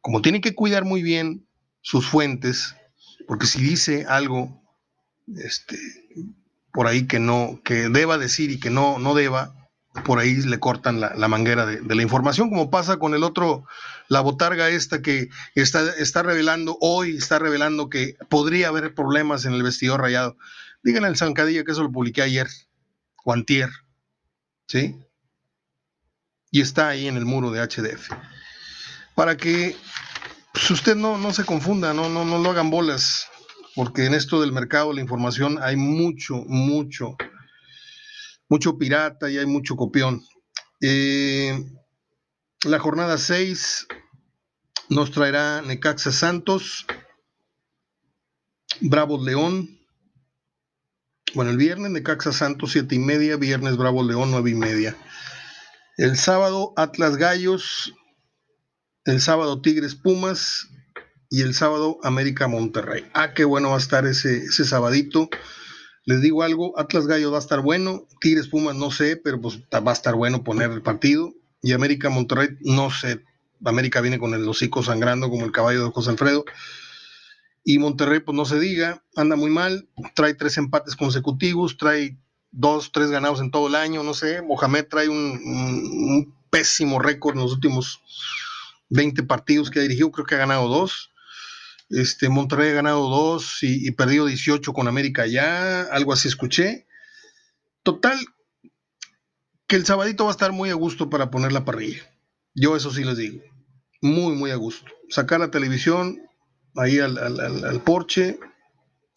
Speaker 1: como tiene que cuidar muy bien sus fuentes, porque si dice algo este, por ahí que no, que deba decir y que no, no deba, por ahí le cortan la, manguera de, la información, como pasa con el otro, la botarga esta que está, está revelando, hoy está revelando que podría haber problemas en el vestidor rayado. Díganle al Zancadilla que eso lo publiqué ayer o antier, ¿sí? Y está ahí en el muro de HDF. Para que pues, usted no, no se confunda, no, no, no lo hagan bolas, porque en esto del mercado, la información, hay mucho, mucho, mucho pirata y hay mucho copión. Eh, la jornada 6 nos traerá Necaxa Santos, Bravo León, bueno, el viernes Necaxa Santos, siete y media, viernes Bravo León, nueve y media. El sábado Atlas Gallos, el sábado Tigres Pumas y el sábado América Monterrey. Ah, qué bueno va a estar ese, ese sabadito. Les digo algo, Atlas Gallos va a estar bueno, Tigres Pumas no sé, pero pues va a estar bueno poner el partido. Y América Monterrey, no sé. América viene con el hocico sangrando como el caballo de José Alfredo. Y Monterrey, pues no se diga, anda muy mal, trae tres empates consecutivos, trae dos, tres ganados en todo el año, no sé. Mohamed trae un, pésimo récord en los últimos 20 partidos que ha dirigido, creo que ha ganado dos. Este, Monterrey ha ganado dos y, y perdido 18 con América ya, algo así escuché. Total, que el sabadito va a estar muy a gusto para poner la parrilla. Yo eso sí les digo. Muy, muy a gusto. Sacar la televisión, ahí al, al, porche,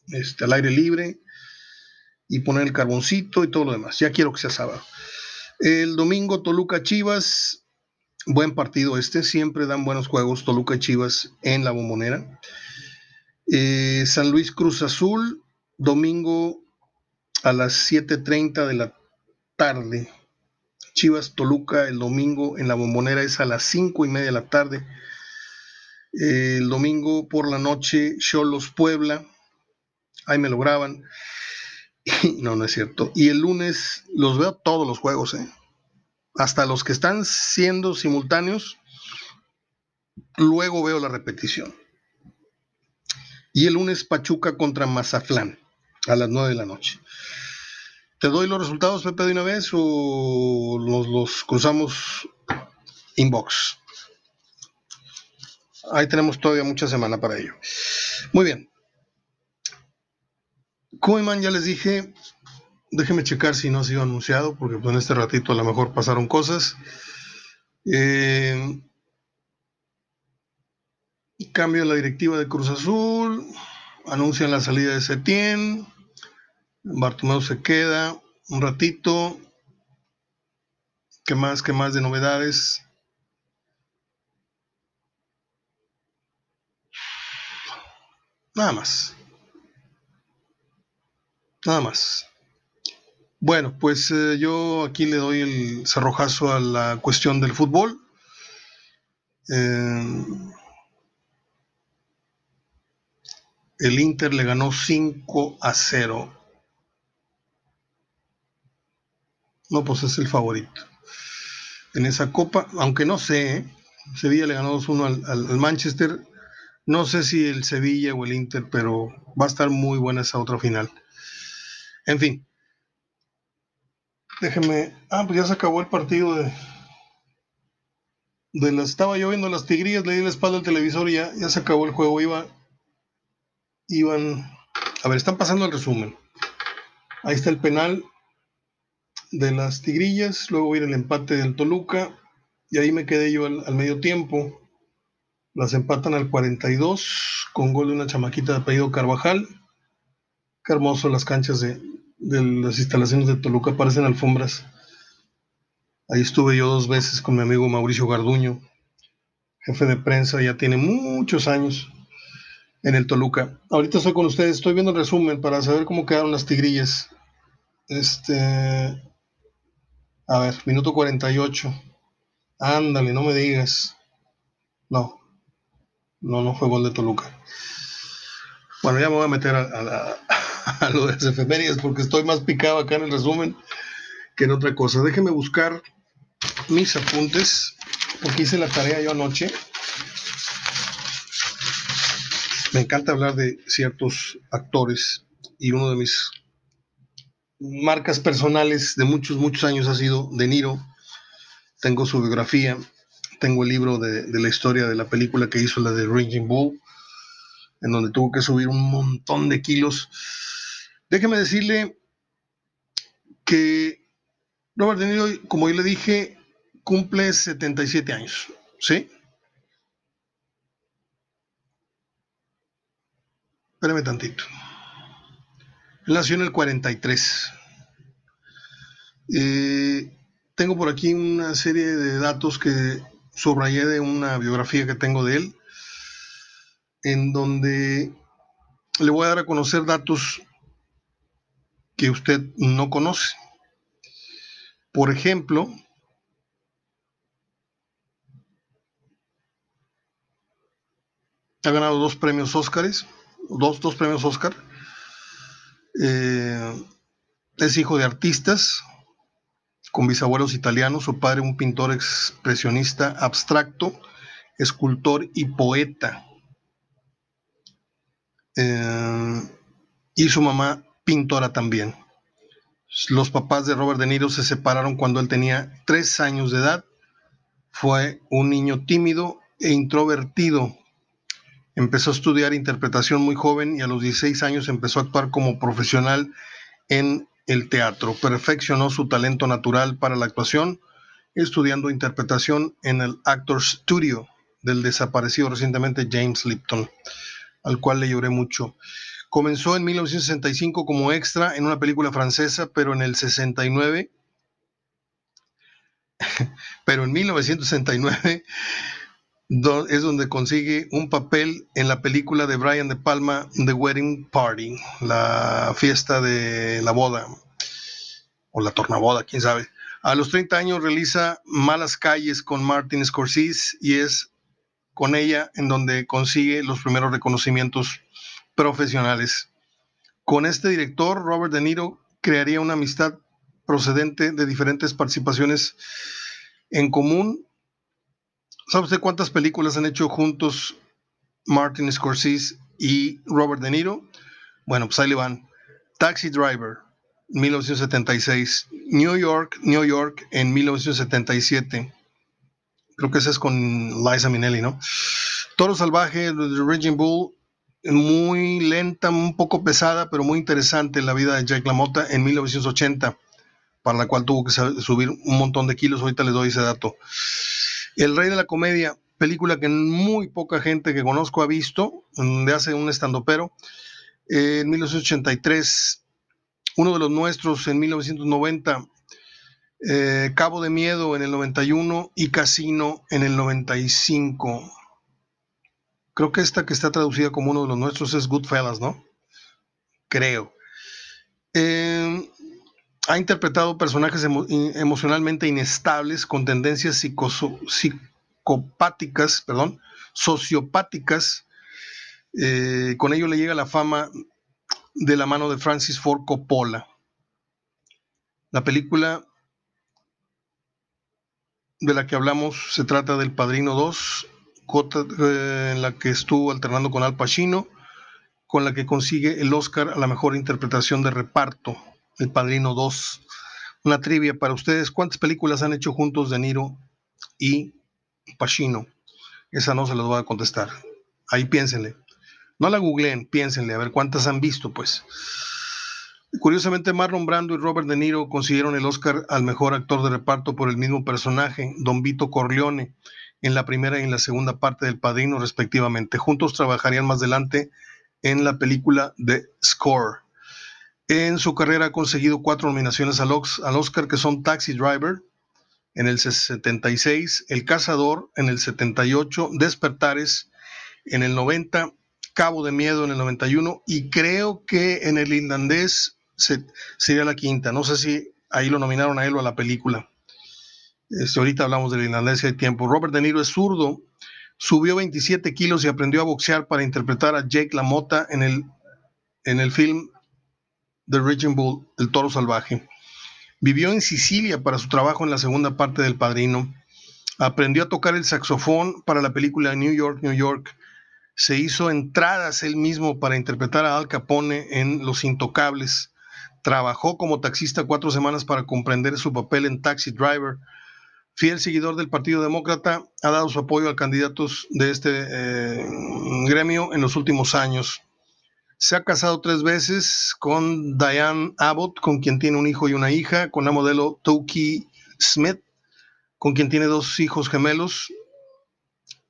Speaker 1: este, al aire libre, y poner el carboncito y todo lo demás. Ya quiero que sea sábado. El domingo Toluca Chivas, buen partido este, siempre dan buenos juegos Toluca Chivas en la bombonera. Eh, San Luis Cruz Azul, domingo a las 7.30 de la tarde. Chivas Toluca el domingo en la bombonera es a las cinco y media de la tarde. El domingo por la noche, Cholos Puebla. Ahí me lo graban. no, no es cierto. Y el lunes los veo todos los juegos, ¿eh? hasta los que están siendo simultáneos. Luego veo la repetición. Y el lunes Pachuca contra Mazaflán a las 9 de la noche. ¿Te doy los resultados, Pepe, de una vez o los, los cruzamos inbox? Ahí tenemos todavía mucha semana para ello. Muy bien. Koeman, ya les dije, déjenme checar si no ha sido anunciado, porque pues, en este ratito a lo mejor pasaron cosas. Eh, cambio la directiva de Cruz Azul, anuncian la salida de Setién, Bartomeu se queda un ratito. ¿Qué más? ¿Qué más de novedades? Nada más. Nada más. Bueno, pues eh, yo aquí le doy el cerrojazo a la cuestión del fútbol. Eh, el Inter le ganó 5 a 0. No, pues es el favorito. En esa copa, aunque no sé, ¿eh? Sevilla le ganó 2-1 al, Manchester. No sé si el Sevilla o el Inter, pero va a estar muy buena esa otra final. En fin. Déjeme. Ah, pues ya se acabó el partido de. de las, estaba yo viendo las tigrillas, le di la espalda al televisor y ya, ya se acabó el juego. Iba iban, a ver, están pasando el resumen. Ahí está el penal de las Tigrillas, luego viene el empate del Toluca y ahí me quedé yo al, medio tiempo. Las empatan al 42 con gol de una chamaquita de apellido Carvajal. Qué hermoso las canchas de, las instalaciones de Toluca, parecen alfombras. Ahí estuve yo dos veces con mi amigo Mauricio Garduño, jefe de prensa, ya tiene muchos años en el Toluca. Ahorita estoy con ustedes, estoy viendo el resumen para saber cómo quedaron las tigrillas. Este. A ver, minuto 48. Ándale, no me digas. No. No, no fue gol de Toluca. Bueno, ya me voy a meter a, a, lo de las efemérides porque estoy más picado acá en el resumen que en otra cosa. Déjenme buscar mis apuntes porque hice la tarea yo anoche me encanta hablar de ciertos actores y uno de mis marcas personales de muchos, muchos años ha sido De Niro. Tengo su biografía, tengo el libro de, la historia de la película que hizo, la de Raging Bull, en donde tuvo que subir un montón de kilos. Déjeme decirle que Robert De Niro, como yo le dije, cumple 77 años, ¿sí? Espérame tantito. Él nació en el 43. Eh, tengo por aquí una serie de datos que subrayé de una biografía que tengo de él, en donde le voy a dar a conocer datos que usted no conoce. Por ejemplo, ha ganado dos premios Óscares dos, dos premios Oscar. Eh, es hijo de artistas con bisabuelos italianos, su padre un pintor expresionista abstracto, escultor y poeta. Eh, y su mamá pintora también. Los papás de Robert De Niro se separaron cuando él tenía tres años de edad. Fue un niño tímido e introvertido Empezó a estudiar interpretación muy joven y a los 16 años empezó a actuar como profesional en el teatro. Perfeccionó su talento natural para la actuación, estudiando interpretación en el Actors Studio del desaparecido recientemente James Lipton, al cual le lloré mucho. Comenzó en 1965 como extra en una película francesa, pero en el 69, pero en 1969 es donde consigue un papel en la película de Brian De Palma, The Wedding Party, la fiesta de la boda, o la tornaboda, quién sabe. A los 30 años realiza Malas Calles con Martin Scorsese y es con ella en donde consigue los primeros reconocimientos profesionales. Con este director, Robert De Niro crearía una amistad procedente de diferentes participaciones en común. ¿Sabe usted cuántas películas han hecho juntos Martin Scorsese y Robert De Niro? Bueno, pues ahí le van. Taxi Driver, 1976. New York, New York en 1977. Creo que ese es con Liza Minnelli, ¿no? Toro Salvaje, The Raging Bull, muy lenta, un poco pesada, pero muy interesante la vida de Jack LaMotta en 1980, para la cual tuvo que subir un montón de kilos. Ahorita les doy ese dato. El Rey de la Comedia, película que muy poca gente que conozco ha visto, donde hace un estandopero. en 1983, uno de los nuestros en 1990, eh, Cabo de Miedo en el 91 y Casino en el 95. Creo que esta que está traducida como uno de los nuestros es Goodfellas, ¿no? Creo. Eh, ha interpretado personajes emocionalmente inestables con tendencias psicopáticas, perdón, sociopáticas. Eh, con ello le llega la fama de la mano de Francis Ford Coppola. La película de la que hablamos se trata del Padrino 2, eh, en la que estuvo alternando con Al Pacino, con la que consigue el Oscar a la mejor interpretación de reparto, El Padrino 2. Una trivia para ustedes, ¿cuántas películas han hecho juntos De Niro y Pacino? Esa no se las voy a contestar. Ahí piénsenle. No la googleen, piénsenle, a ver cuántas han visto, pues. Curiosamente, Marlon Brando y Robert De Niro consiguieron el Oscar al mejor actor de reparto por el mismo personaje, Don Vito Corleone, en la primera y en la segunda parte del Padrino, respectivamente. Juntos trabajarían más adelante en la película The Score. En su carrera ha conseguido cuatro nominaciones al Oscar, que son Taxi Driver en el 76, El Cazador en el 78, Despertares en el 90 Cabo de Miedo en el 91 y creo que en el irlandés sería la quinta. No sé si ahí lo nominaron a él o a la película. Este, ahorita hablamos del irlandés y hay tiempo. Robert De Niro es zurdo, subió 27 kilos y aprendió a boxear para interpretar a Jake LaMotta en el, en el film The Raging Bull, El Toro Salvaje. Vivió en Sicilia para su trabajo en la segunda parte del Padrino. Aprendió a tocar el saxofón para la película New York, New York se hizo entradas él mismo para interpretar a Al Capone en Los Intocables. Trabajó como taxista cuatro semanas para comprender su papel en Taxi Driver. Fiel seguidor del Partido Demócrata, ha dado su apoyo a candidatos de este eh, gremio en los últimos años. Se ha casado tres veces con Diane Abbott, con quien tiene un hijo y una hija, con la modelo Toki Smith, con quien tiene dos hijos gemelos,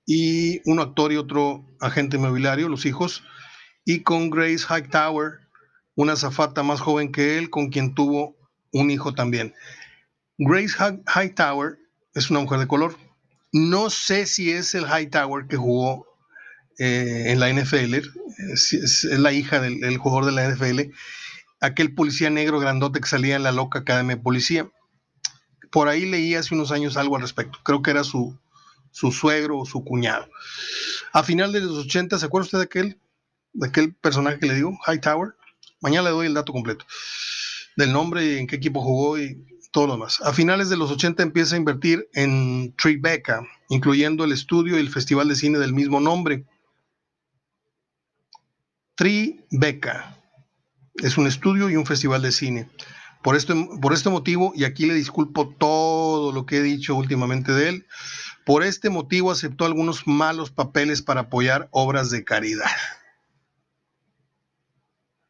Speaker 1: y un actor y otro agente inmobiliario, los hijos, y con Grace Hightower, una zafata más joven que él, con quien tuvo un hijo también. Grace Hightower es una mujer de color. No sé si es el Hightower que jugó eh, en la NFL, es, la hija del, jugador de la NFL, aquel policía negro grandote que salía en la loca Academia de Policía. Por ahí leí hace unos años algo al respecto. Creo que era su, su suegro o su cuñado. A final de los 80, ¿se acuerda usted de aquel, de aquel personaje que le digo, Hightower? Mañana le doy el dato completo del nombre en qué equipo jugó y todo lo demás. A finales de los 80 empieza a invertir en Tribeca, incluyendo el estudio y el festival de cine del mismo nombre. Tribeca es un estudio y un festival de cine. Por, esto, por este motivo, y aquí le disculpo todo lo que he dicho últimamente de él, por este motivo aceptó algunos malos papeles para apoyar obras de caridad.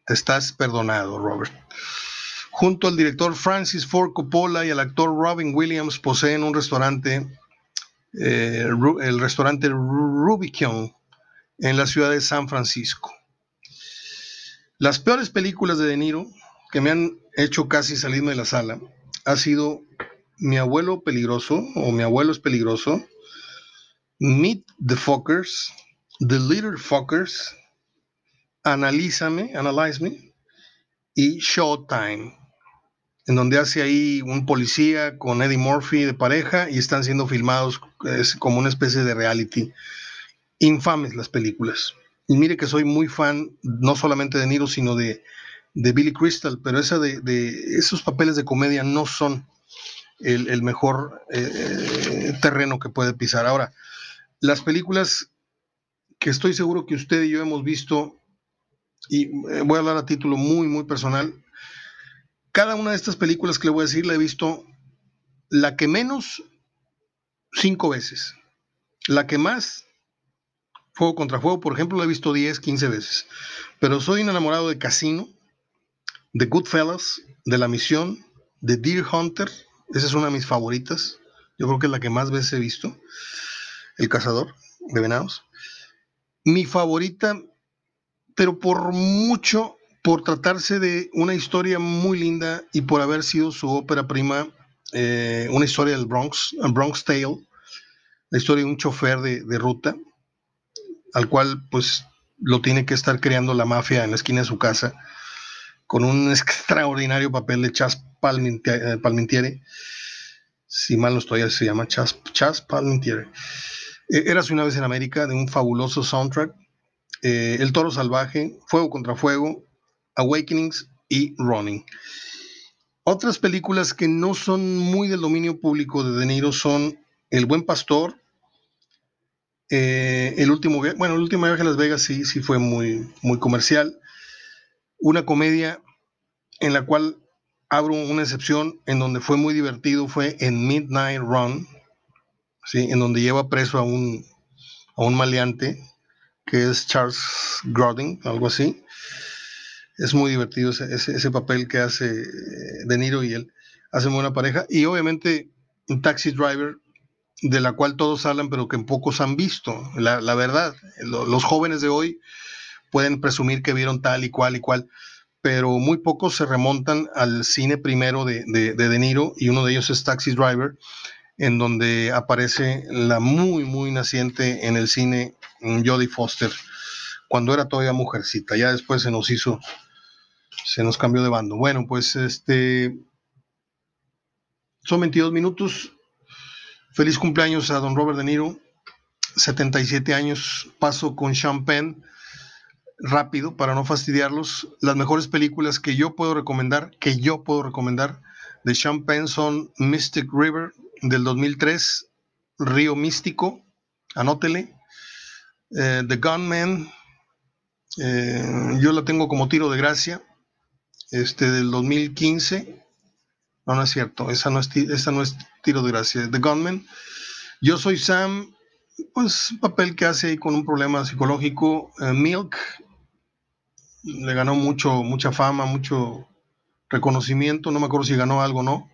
Speaker 1: Estás perdonado, Robert. Junto al director Francis Ford Coppola y al actor Robin Williams poseen un restaurante, eh, el restaurante Rubicon, en la ciudad de San Francisco. Las peores películas de De Niro que me han hecho casi salirme de la sala ha sido Mi abuelo peligroso o Mi abuelo es peligroso, Meet the Fuckers, The Little Fuckers, Analízame, y Showtime. en donde hace ahí un policía con Eddie Murphy de pareja y están siendo filmados es como una especie de reality. Infames las películas. Y mire que soy muy fan no solamente de Niro, sino de, Billy Crystal, pero esa de, esos papeles de comedia no son el, mejor eh, terreno que puede pisar. Ahora, las películas que estoy seguro que usted y yo hemos visto, y eh, voy a hablar a título muy, muy personal, cada una de estas películas que le voy a decir la he visto la que menos cinco veces. La que más, Fuego contra Fuego, por ejemplo, la he visto 10, 15 veces. Pero soy un enamorado de Casino, de Goodfellas, de La Misión, de Deer Hunter. Esa es una de mis favoritas. Yo creo que es la que más veces he visto. El Cazador de Venados. Mi favorita, pero por mucho, por tratarse de una historia muy linda y por haber sido su ópera prima, eh, una historia del Bronx, Bronx Tale, la historia de un chofer de, ruta, al cual pues lo tiene que estar creando la mafia en la esquina de su casa, con un extraordinario papel de Chas eh, Palmintiere, si mal no estoy, se llama Chas, Chas Palmintiere. Eras una vez en América, de un fabuloso soundtrack, eh, El Toro Salvaje, Fuego contra Fuego, Awakenings y Running. Otras películas que no son muy del dominio público de De Niro son El Buen Pastor, eh, El Último bueno, El Último Viaje a Las Vegas sí, sí fue muy, muy comercial. Una comedia en la cual abro una excepción, en donde fue muy divertido, fue en Midnight Run, ¿sí? en donde lleva preso a un, a un maleante, que es Charles Grodin, algo así es muy divertido ese, papel que hace eh, De Niro y él. Hacen buena pareja. Y obviamente taxi driver de la cual todos hablan, pero que pocos han visto. La, verdad, los jóvenes de hoy pueden presumir que vieron tal y cual y cual, pero muy pocos se remontan al cine primero de De, de, de Niro y uno de ellos es Taxi Driver, en donde aparece la muy, muy naciente en el cine mm, Jodie Foster cuando era todavía mujercita. Ya después se nos hizo, se nos cambió de bando. Bueno, pues este, son 22 minutos. Feliz cumpleaños a don Robert De Niro. 77 años. Paso con Champagne rápido para no fastidiarlos. Las mejores películas que yo puedo recomendar, que yo puedo recomendar de Champagne son Mystic River del 2003, Río Místico, anótele, eh, The Gunman eh, yo la tengo como tiro de gracia, este del 2015. No, es cierto, esa no es, tiro de gracia. The Gunman. Yo soy Sam, pues un papel que hace con un problema psicológico. Eh, Milk le ganó mucho, mucha fama, mucho reconocimiento. No me acuerdo si ganó algo o no.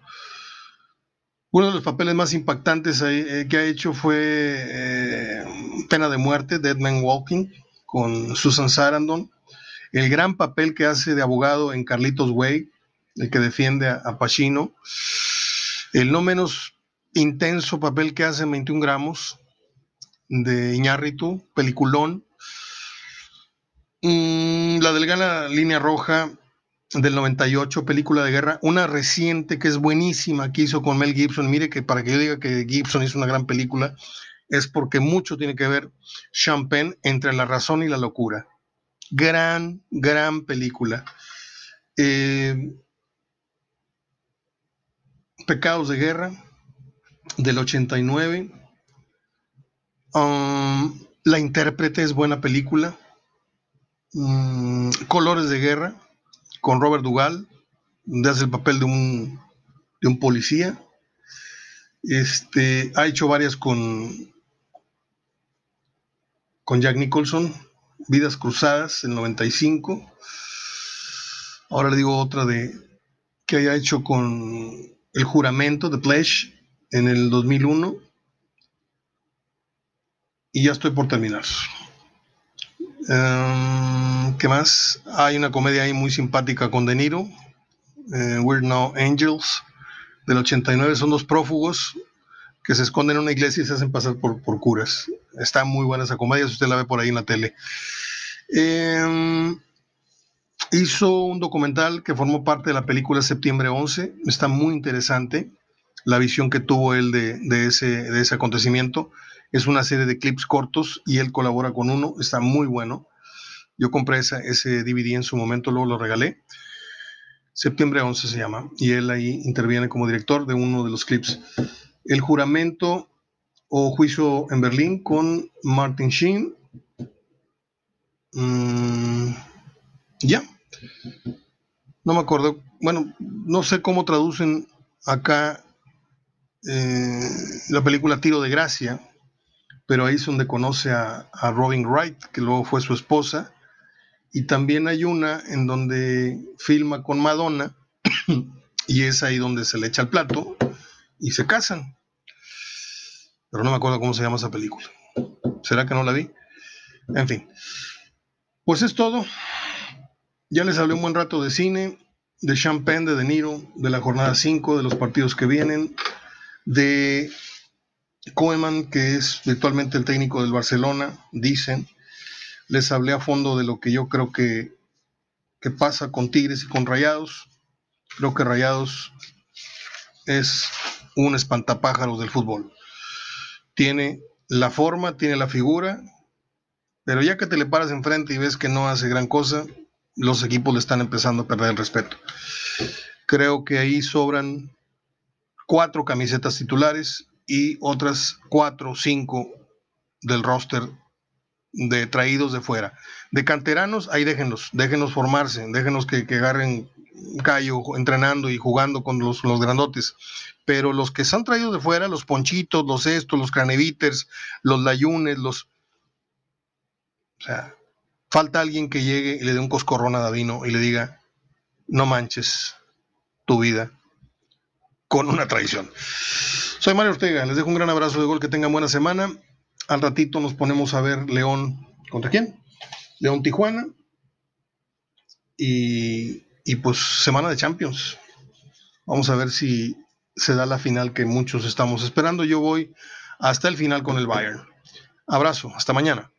Speaker 1: Uno de los papeles más impactantes eh, que ha hecho fue Pena de Muerte, Dead Man Walking con Susan Sarandon, el gran papel que hace de abogado en Carlitos Way, el que defiende a, Pacino, el no menos intenso papel que hace en 21 gramos de Iñárritu, peliculón, mm, la delgada línea roja del 98, película de guerra, una reciente que es buenísima que hizo con Mel Gibson, mire que para que yo diga que Gibson hizo una gran película, es porque mucho tiene que ver Champagne entre la razón y la locura. Gran, gran película. Eh, Pecados de Guerra del 89. Um, la intérprete es buena película. Mm, Colores de Guerra con Robert Dugal, donde hace el papel de un, de un policía. Este, ha hecho varias con con Jack Nicholson, Vidas Cruzadas, en 95. Ahora le digo otra de que haya hecho con El Juramento de Pledge en el 2001. Y ya estoy por terminar. Em, ¿Qué más? Hay una comedia ahí muy simpática con De Niro, eh, We're No Angels, del 89. Son dos prófugos que se esconden en una iglesia y se hacen pasar por, por curas. Está muy buena esa comedia, si usted la ve por ahí en la tele. Em, hizo un documental que formó parte de la película Septiembre 11. Está muy interesante la visión que tuvo él de, ese, acontecimiento. Es una serie de clips cortos y él colabora con uno. Está muy bueno. Yo compré ese DVD en su momento, luego lo regalé. Septiembre 11 se llama. Y él ahí interviene como director de uno de los clips. El juramento o juicio en Berlín con Martin Sheen. Mm, ya. No me acuerdo. Bueno, no sé cómo traducen acá eh, la película Tiro de Gracia, pero ahí es donde conoce a, a, Robin Wright, que luego fue su esposa. Y también hay una en donde filma con Madonna, y es ahí donde se le echa el plato y se casan pero no me acuerdo cómo se llama esa película. ¿Será que no la vi? En fin. Pues es todo. Ya les hablé un buen rato de cine, de Champagne, de De Niro, de la jornada 5, de los partidos que vienen, de Koeman, que es virtualmente el técnico del Barcelona, dicen. Les hablé a fondo de lo que yo creo que, que pasa con Tigres y con Rayados. Creo que Rayados es un espantapájaros del fútbol tiene la forma, tiene la figura, pero ya que te le paras enfrente y ves que no hace gran cosa, los equipos le están empezando a perder el respeto. Creo que ahí sobran cuatro camisetas titulares y otras cuatro o cinco del roster de traídos de fuera. De canteranos, ahí déjenlos, déjenlos formarse, déjenlos que, que agarren callo entrenando y jugando con los, los grandotes pero los que se han traído de fuera, los ponchitos, los estos, los craneviters, los layunes, los... O sea, falta alguien que llegue y le dé un coscorrón a Davino y le diga, no manches tu vida con una traición. Soy Mario Ortega, les dejo un gran abrazo de gol, que tengan buena semana. Al ratito nos ponemos a ver León contra quién? León Tijuana. Y, y pues semana de Champions. Vamos a ver si se da la final que muchos estamos esperando. Yo voy hasta el final con el Bayern. Abrazo, hasta mañana.